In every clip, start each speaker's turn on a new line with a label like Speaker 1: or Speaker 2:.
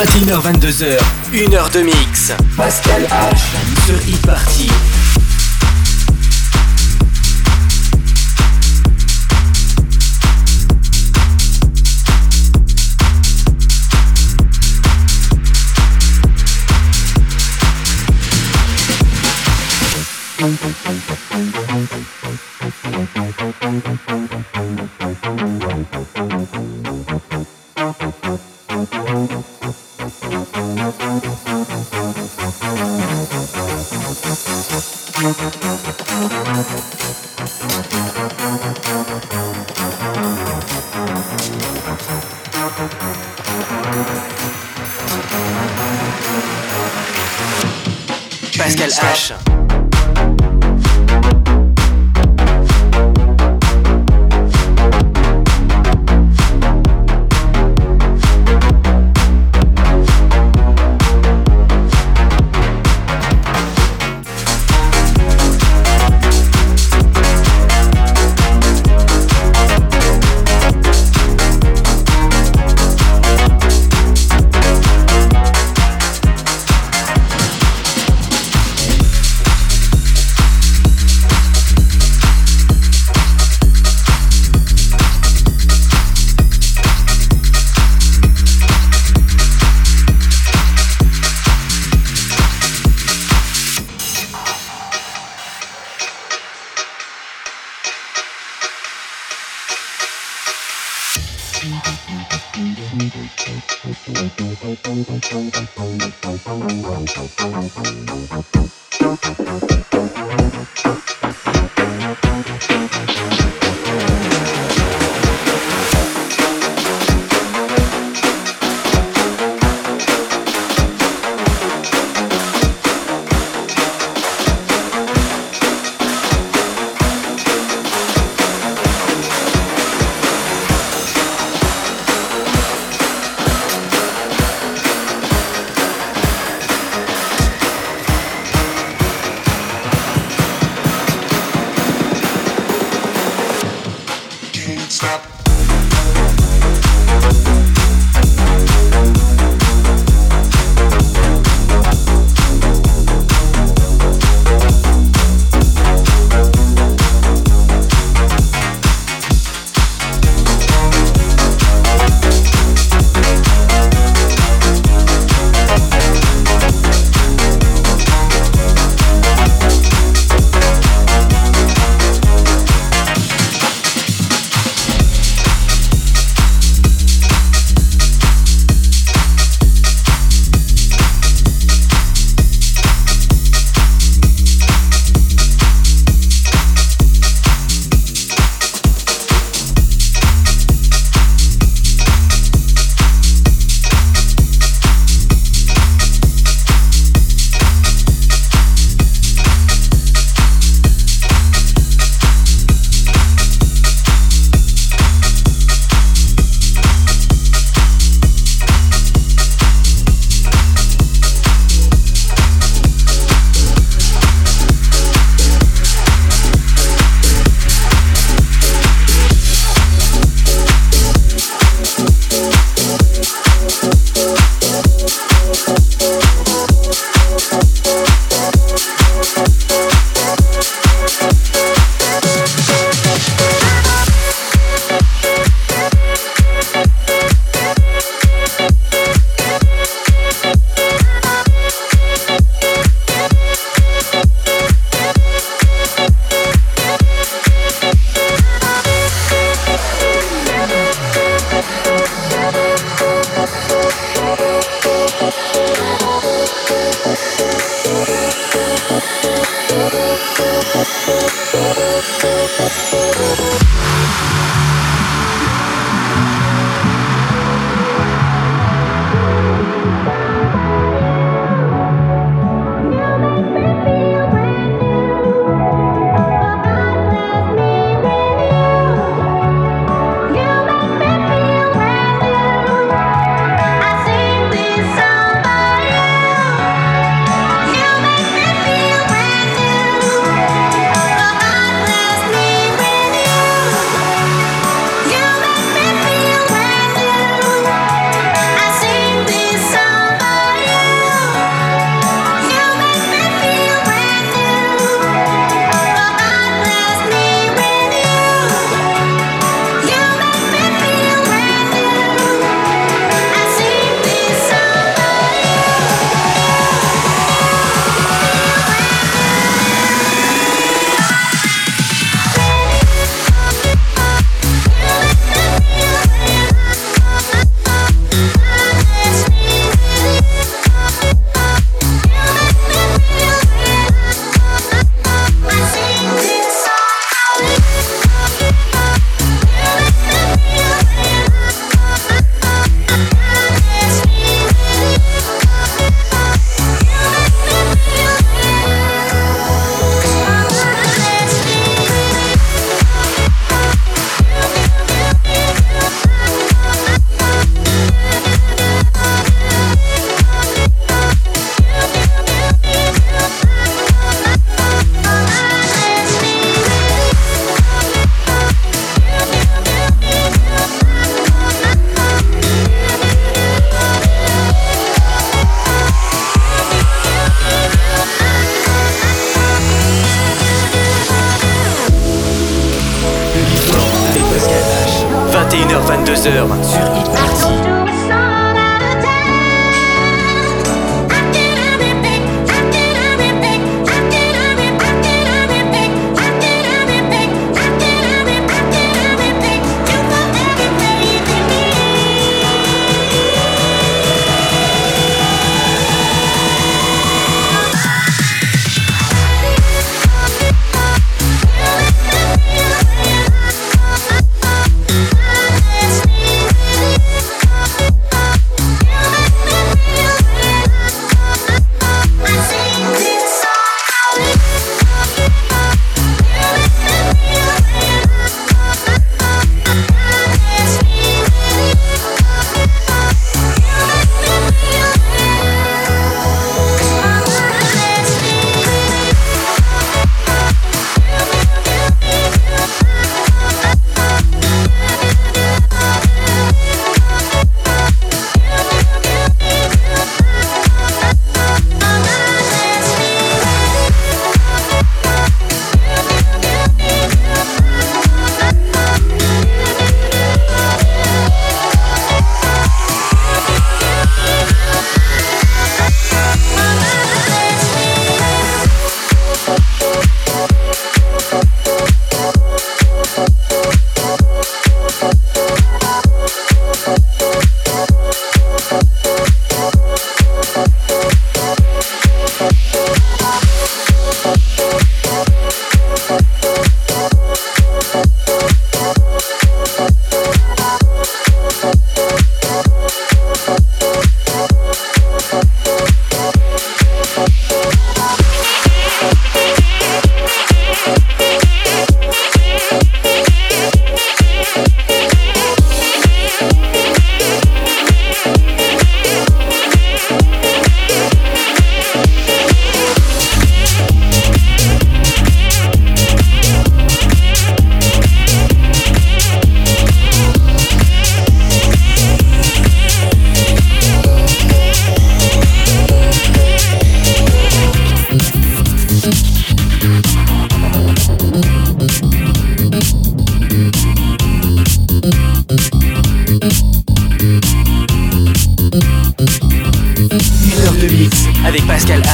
Speaker 1: 21h22h, 1 heure de mix. Pascal H sur e-party. Pascal Thank
Speaker 2: you.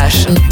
Speaker 2: Garage.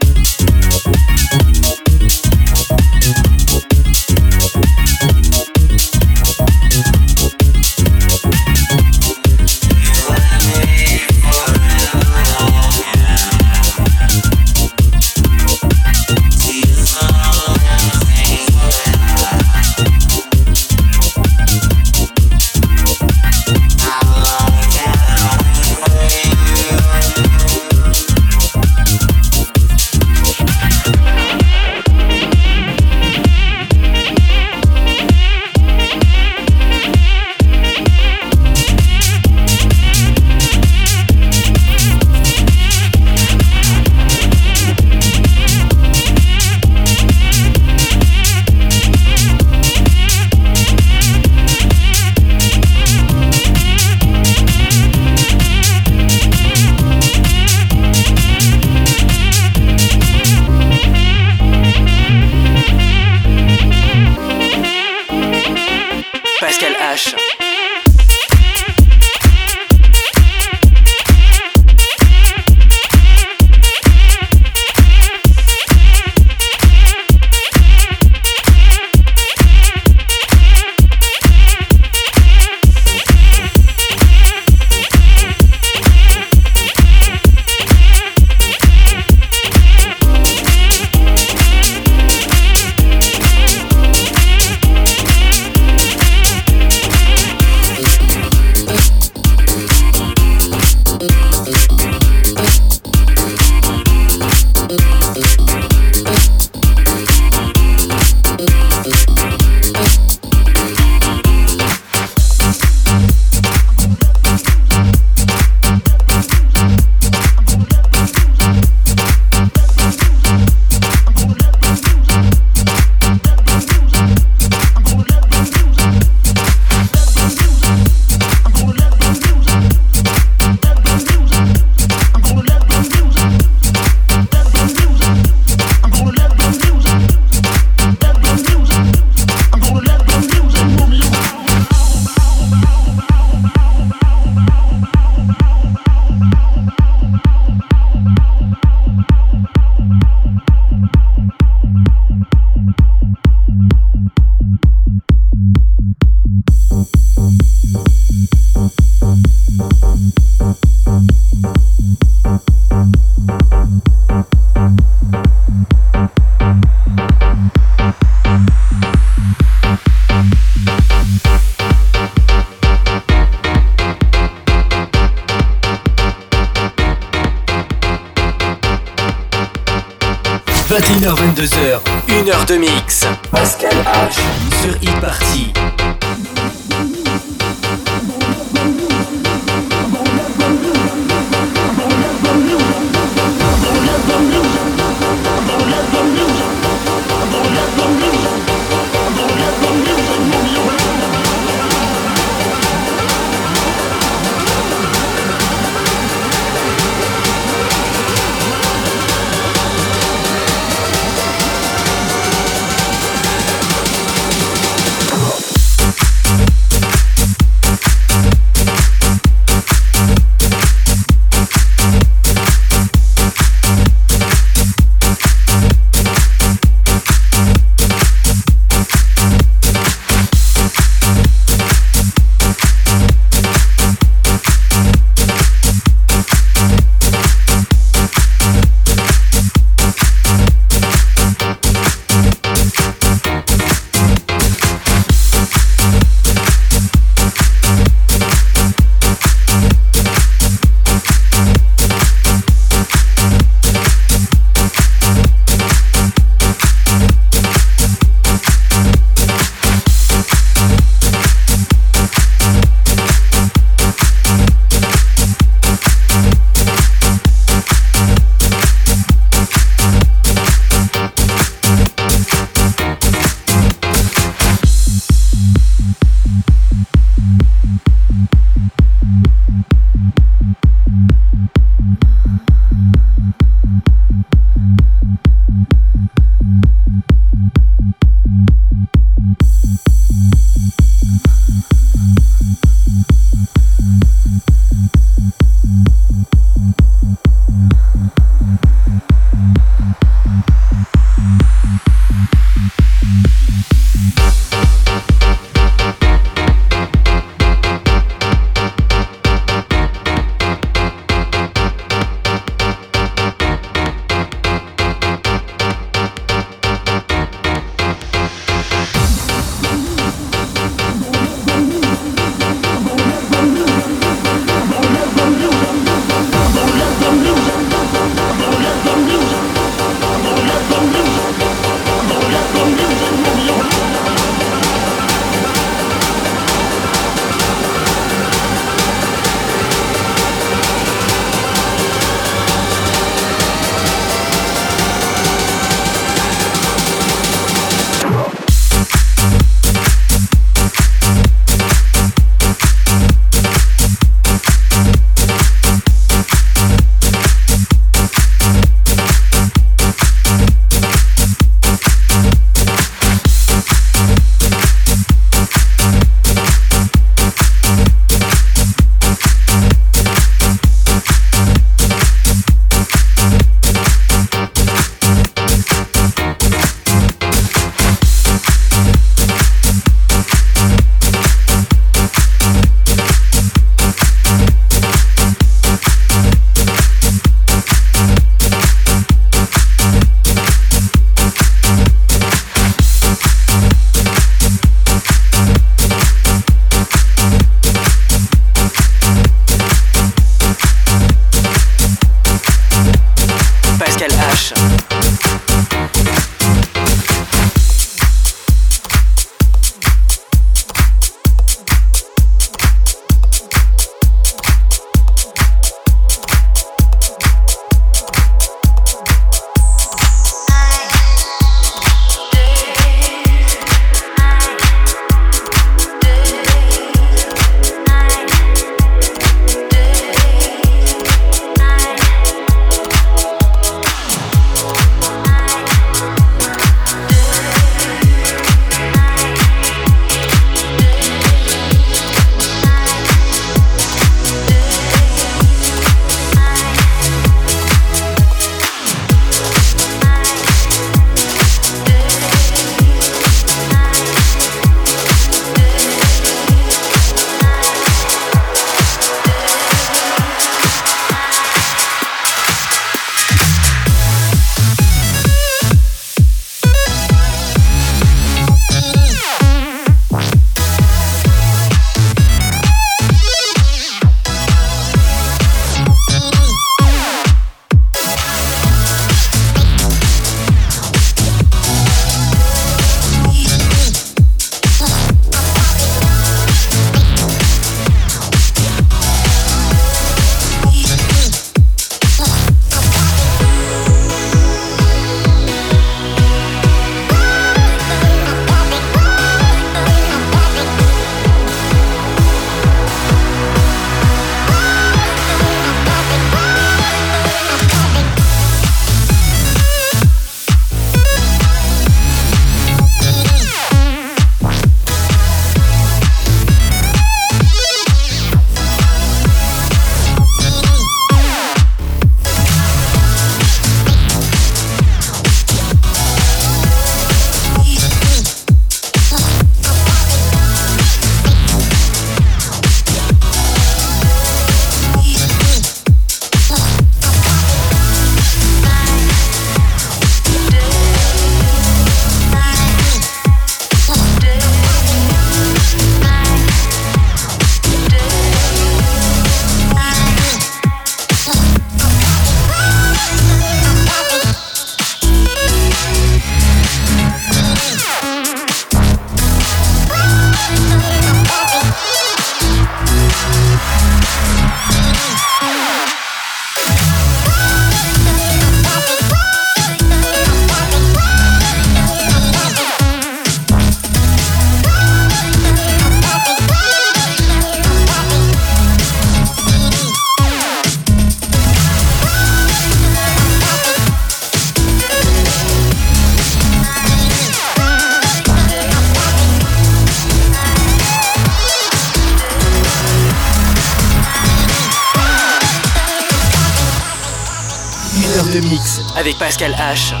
Speaker 2: Avec Pascal H.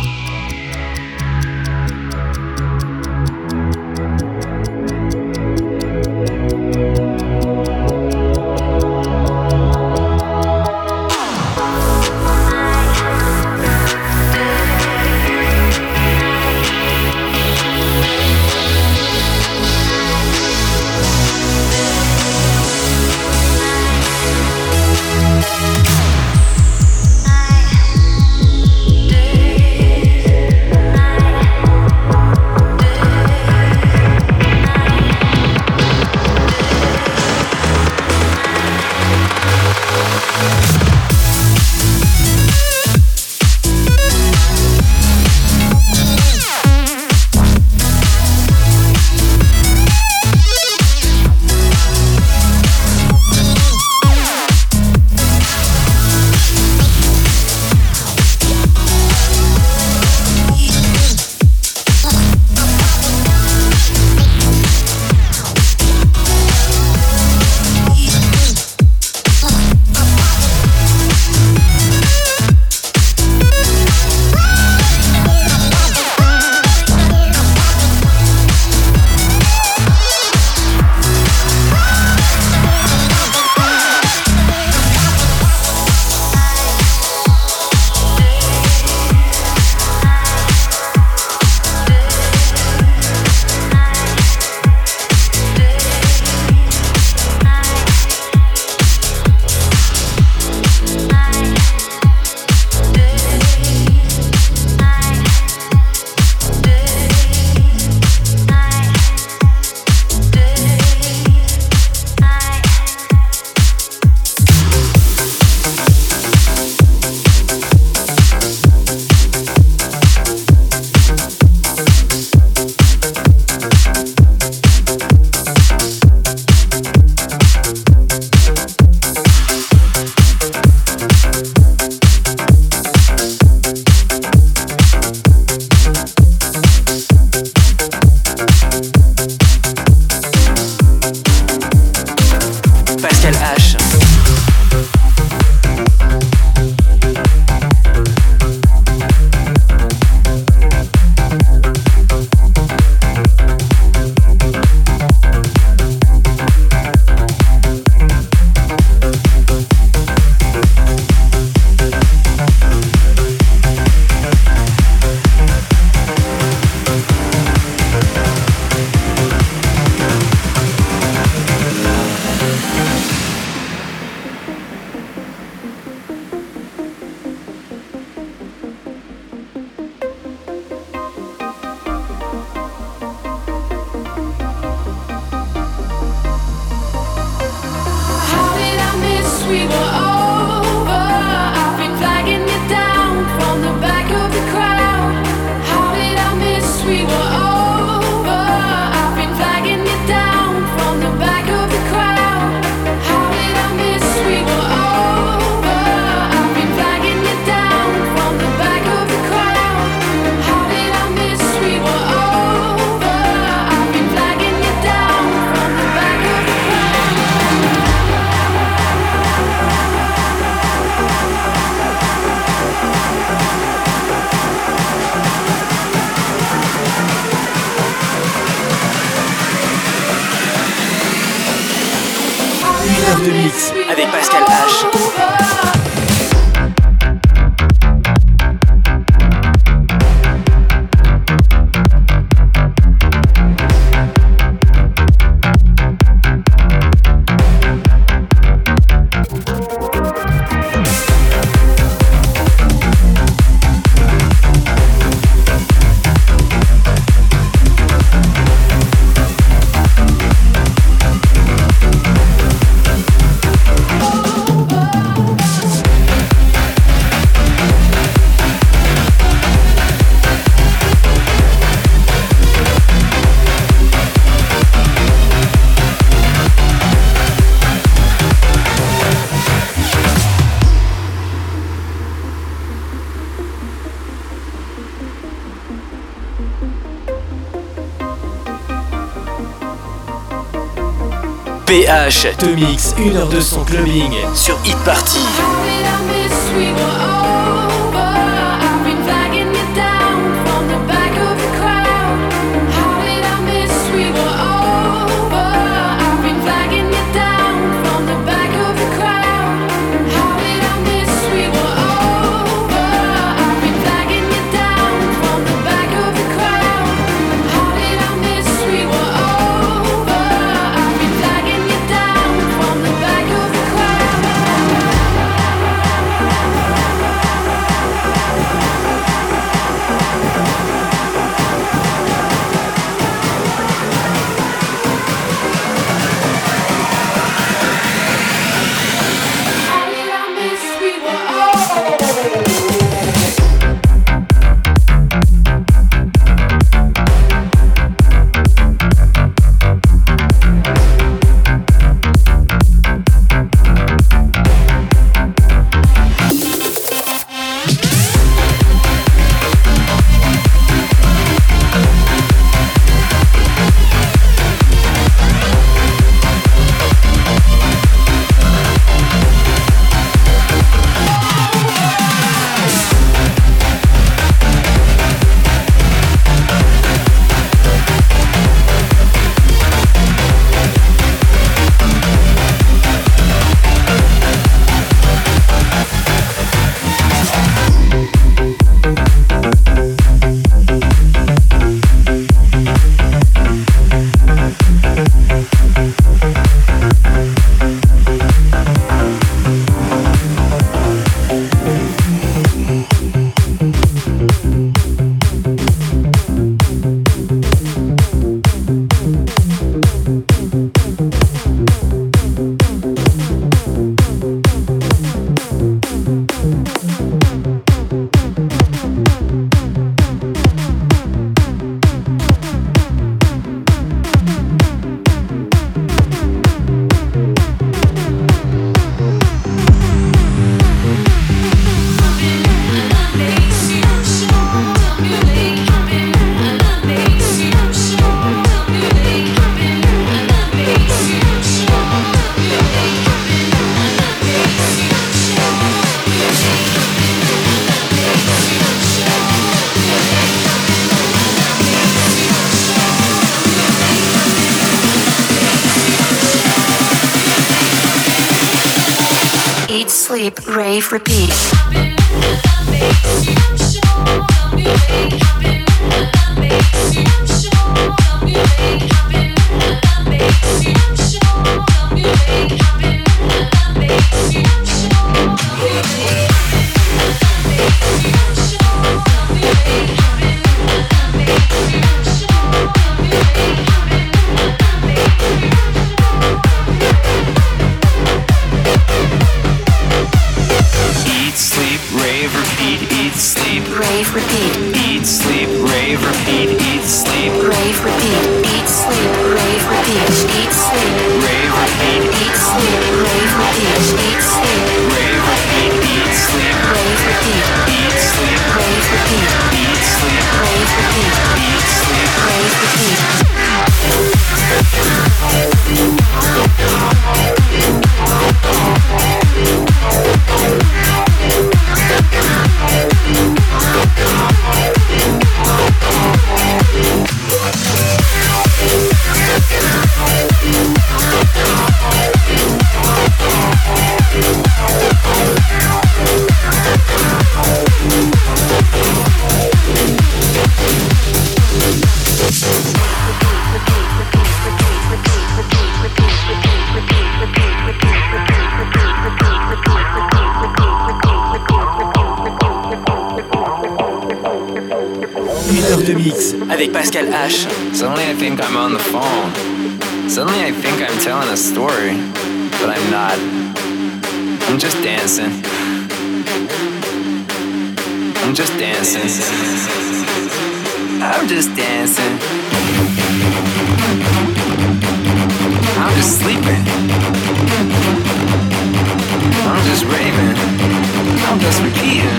Speaker 2: PH te mix une heure de son clubbing sur Hit Party.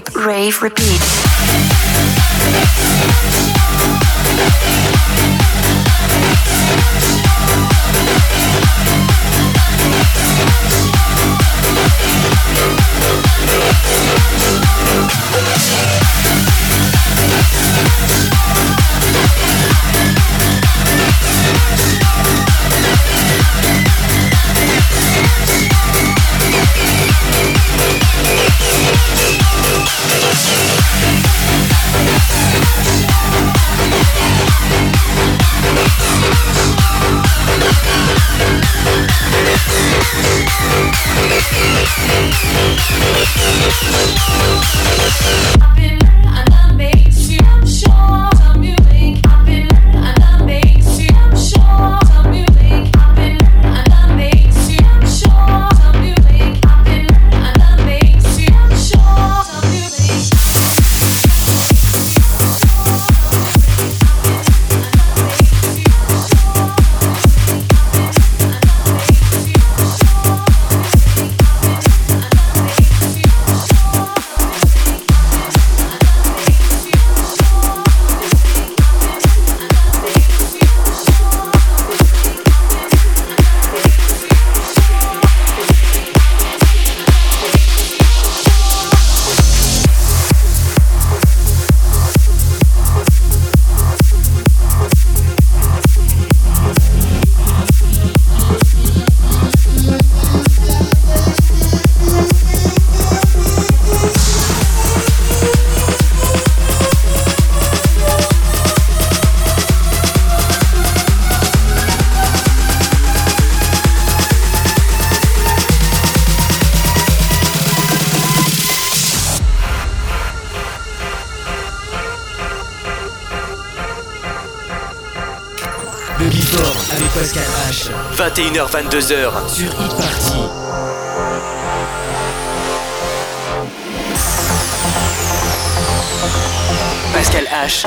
Speaker 3: rave, repeat.
Speaker 1: 21h-22h sur Hit Party. Pascal H.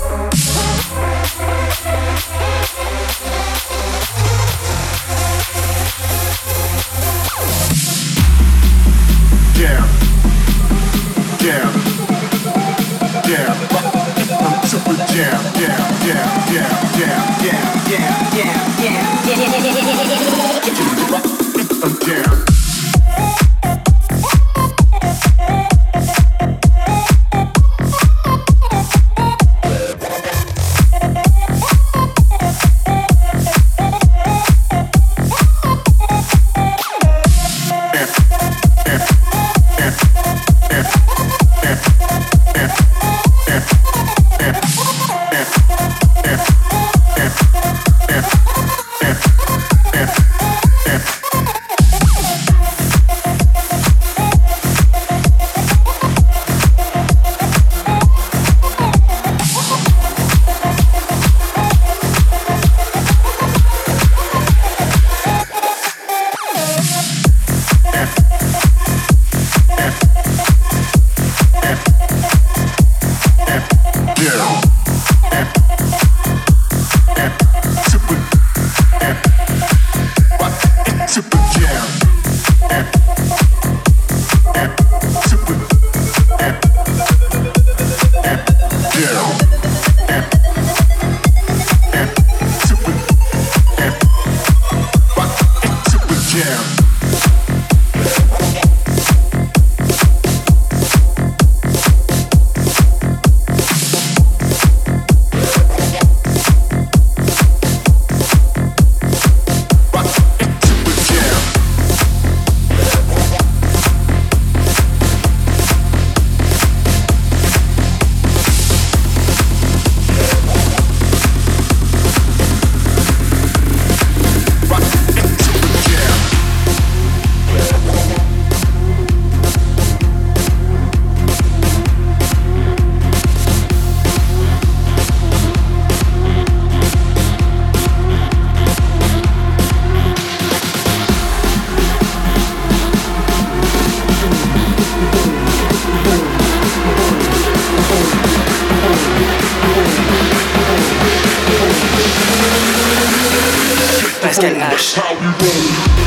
Speaker 2: That's how we
Speaker 1: roll.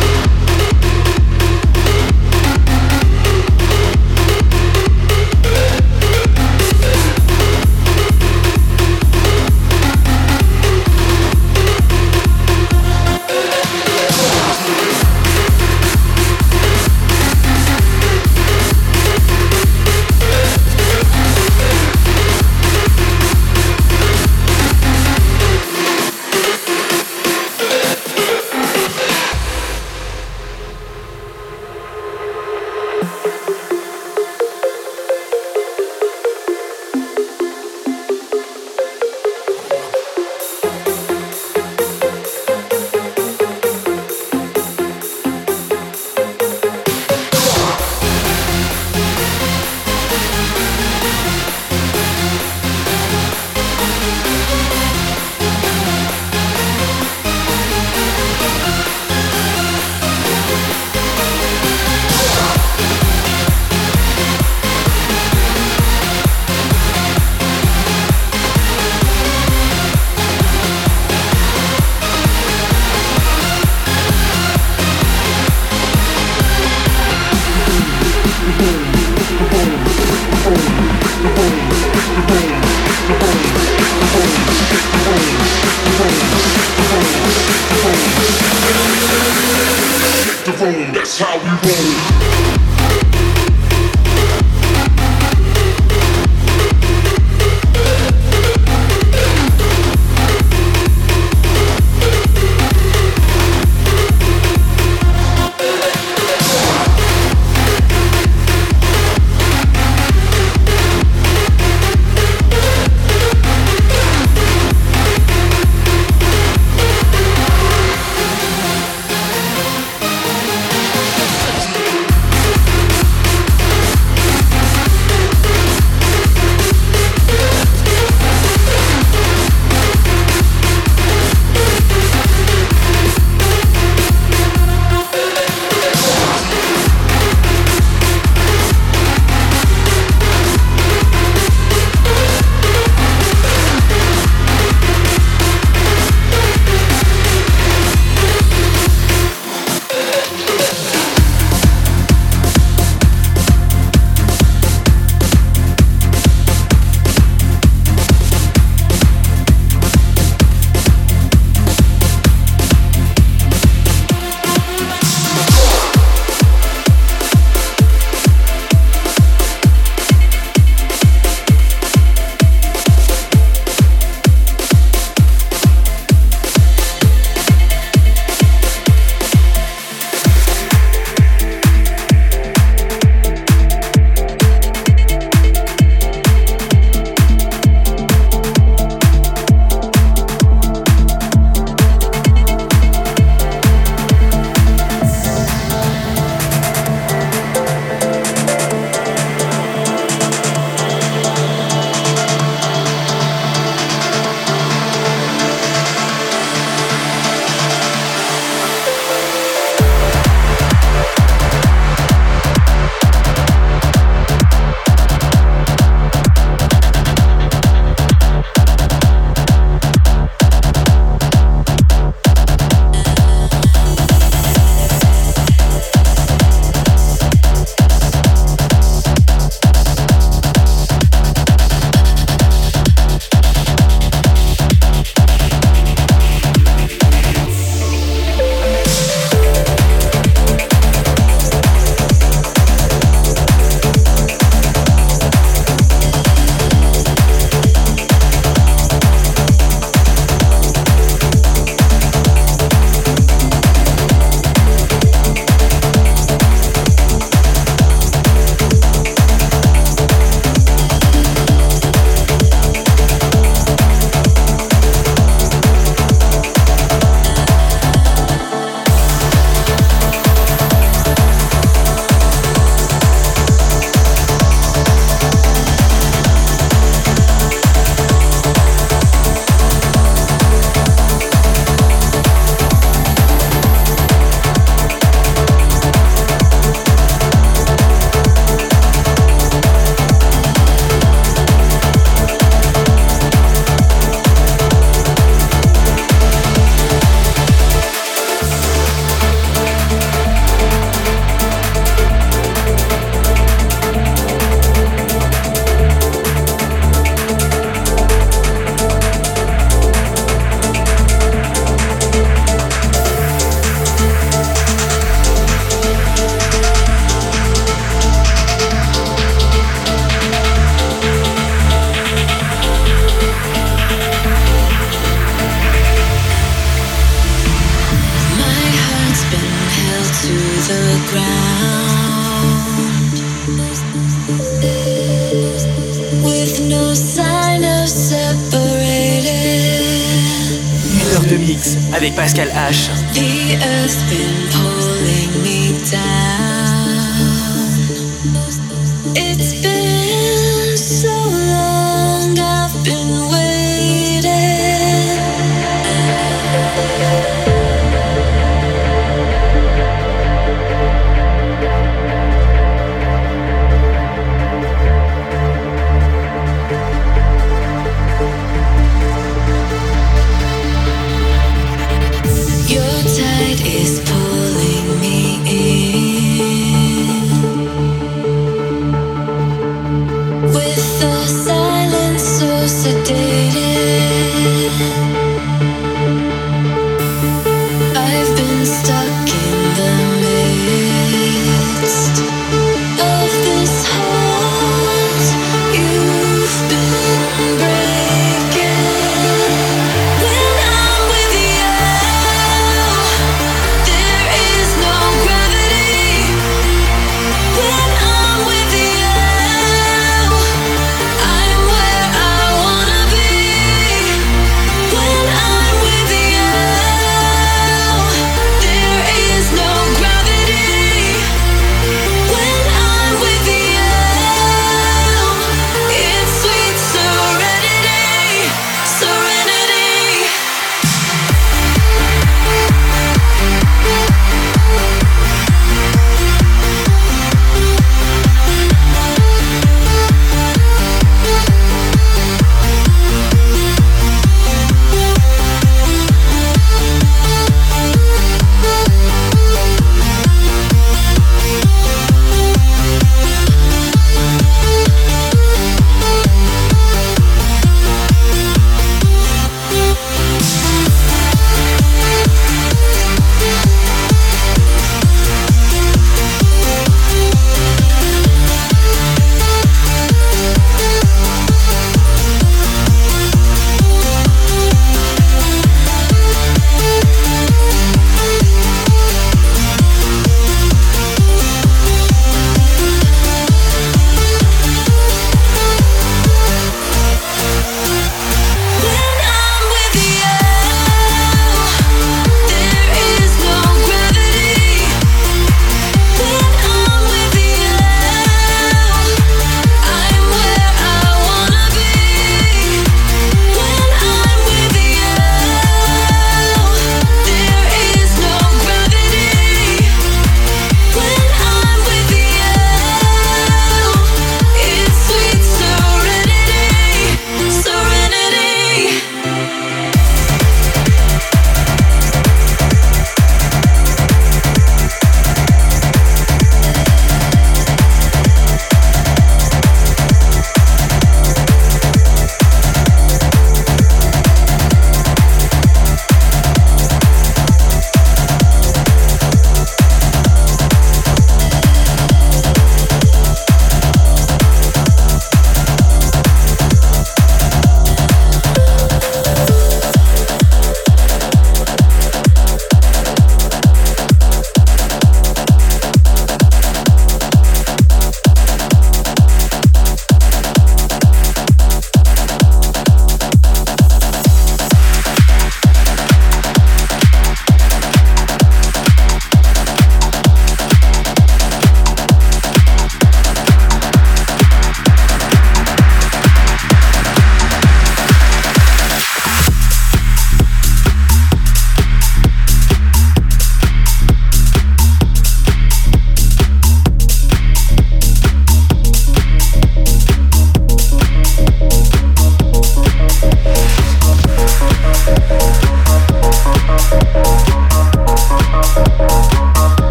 Speaker 1: That's how we roll. Pascal H.
Speaker 2: The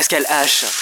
Speaker 1: Pascal H.